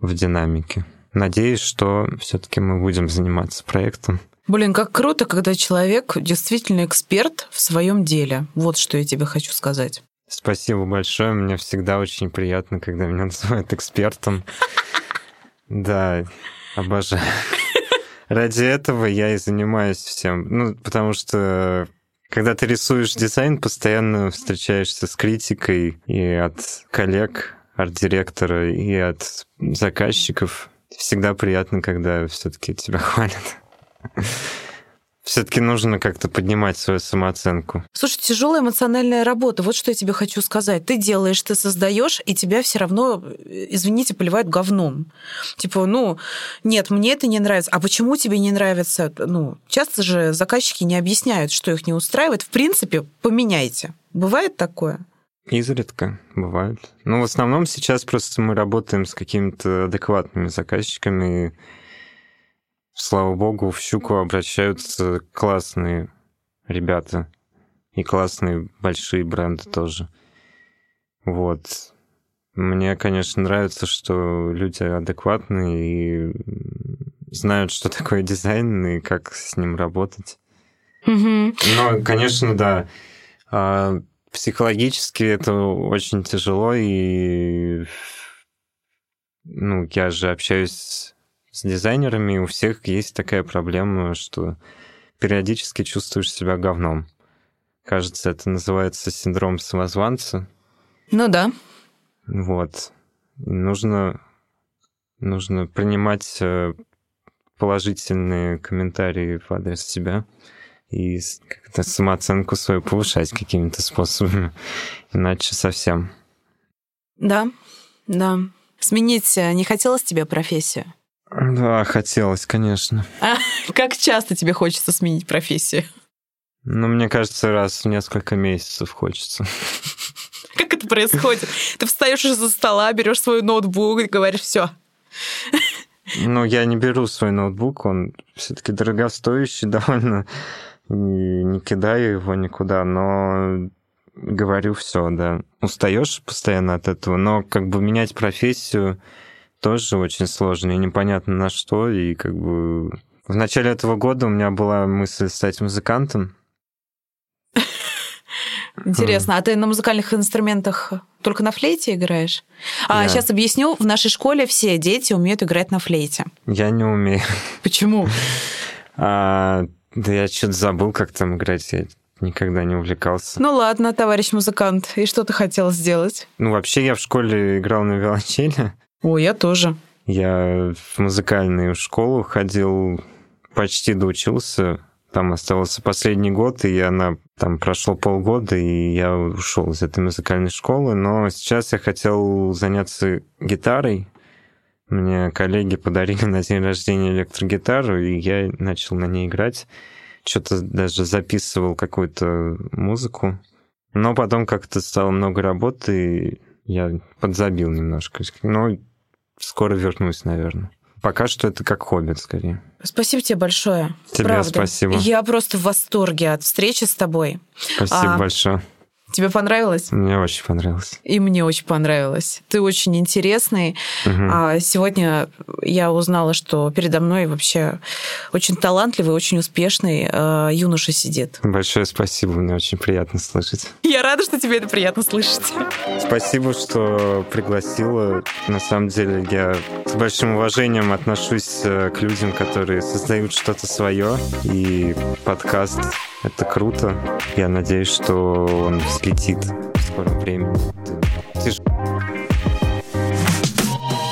В динамике. Надеюсь, что все-таки мы будем заниматься проектом. Блин, как круто, когда человек действительно эксперт в своем деле. Вот что я тебе хочу сказать. Спасибо большое. Мне всегда очень приятно, когда меня называют экспертом. [laughs] Да, обожаю. [laughs] Ради этого я и занимаюсь всем. Ну, потому что когда ты рисуешь дизайн, постоянно встречаешься с критикой и от коллег, арт-директора, и от заказчиков. Всегда приятно, когда все-таки тебя хвалят [laughs] все-таки нужно как-то поднимать свою самооценку. Слушай, тяжелая эмоциональная работа. Вот что я тебе хочу сказать. Ты делаешь, ты создаешь, и тебя все равно, извините, поливают говном. Типа, ну, нет, мне это не нравится. А почему тебе не нравится? Ну, часто же заказчики не объясняют, что их не устраивает. В принципе, поменяйте. Бывает такое? Изредка бывает. Ну, в основном сейчас просто мы работаем с какими-то адекватными заказчиками, слава богу, в Щуку обращаются классные ребята. и классные большие бренды тоже. Вот. Мне, конечно, нравится, что люди адекватные и знают, что [laughs] такое дизайн и как с ним работать. Угу. Но, конечно, да, а, психологически это очень тяжело, и ну, я же общаюсь с дизайнерами, у всех есть такая проблема, что периодически чувствуешь себя говном. Кажется, это называется синдром самозванца. Ну да. Вот. И нужно, нужно принимать э, положительные комментарии в адрес себя и как-то самооценку свою повышать какими-то способами, [laughs] иначе совсем. Да, да. Сменить э, не хотелось тебе профессию? Да, хотелось, конечно. [laughs] А как часто тебе хочется сменить профессию? Ну, мне кажется, раз в несколько месяцев хочется. [laughs] Как это происходит? Ты встаешь из-за стола, берешь свой ноутбук и говоришь, все. Ну, я не беру свой ноутбук, он все-таки дорогостоящий довольно, и не кидаю его никуда, но говорю все, да. Устаешь постоянно от этого, но как бы менять профессию тоже очень сложно и непонятно на что, и как бы в начале этого года у меня была мысль стать музыкантом, Интересно, а ты на музыкальных инструментах только на флейте играешь? А yeah. сейчас объясню, в нашей школе все дети умеют играть на флейте. Я не умею. Почему? Да я что-то забыл, как там играть. Я никогда не увлекался. Ну ладно, товарищ музыкант. И что ты хотел сделать? Ну, вообще, я в школе играл на виолончели. О, я тоже. Я в музыкальную школу ходил, почти доучился там оставался последний год, и она там прошло полгода, и я ушел из этой музыкальной школы. Но сейчас я хотел заняться гитарой. Мне коллеги подарили на день рождения электрогитару, и я начал на ней играть. Что-то даже записывал какую-то музыку. Но потом как-то стало много работы, и я подзабил немножко. Но скоро вернусь, наверное. Пока что это как хобби, скорее. Спасибо тебе большое. Тебе Правда. спасибо. Я просто в восторге от встречи с тобой. Спасибо а, большое. Тебе понравилось? Мне очень понравилось. И мне очень понравилось. Ты очень интересный. Угу. А сегодня я узнала, что передо мной вообще очень талантливый, очень успешный э, юноша сидит. Большое спасибо, мне очень приятно слышать. Я рада, что тебе это приятно слышать. Спасибо, что пригласила. На самом деле я с большим уважением отношусь э, к людям, которые создают что-то свое. И подкаст — это круто. Я надеюсь, что он взлетит в скором времени.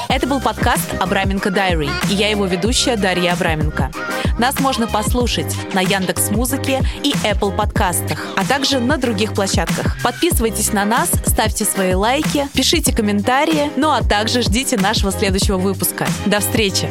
Это был подкаст «Абраменко Дайри», и я его ведущая Дарья Абраменко. Нас можно послушать на Яндекс Музыке и Apple подкастах, а также на других площадках. Подписывайтесь на нас, ставьте свои лайки, пишите комментарии, ну а также ждите нашего следующего выпуска. До встречи!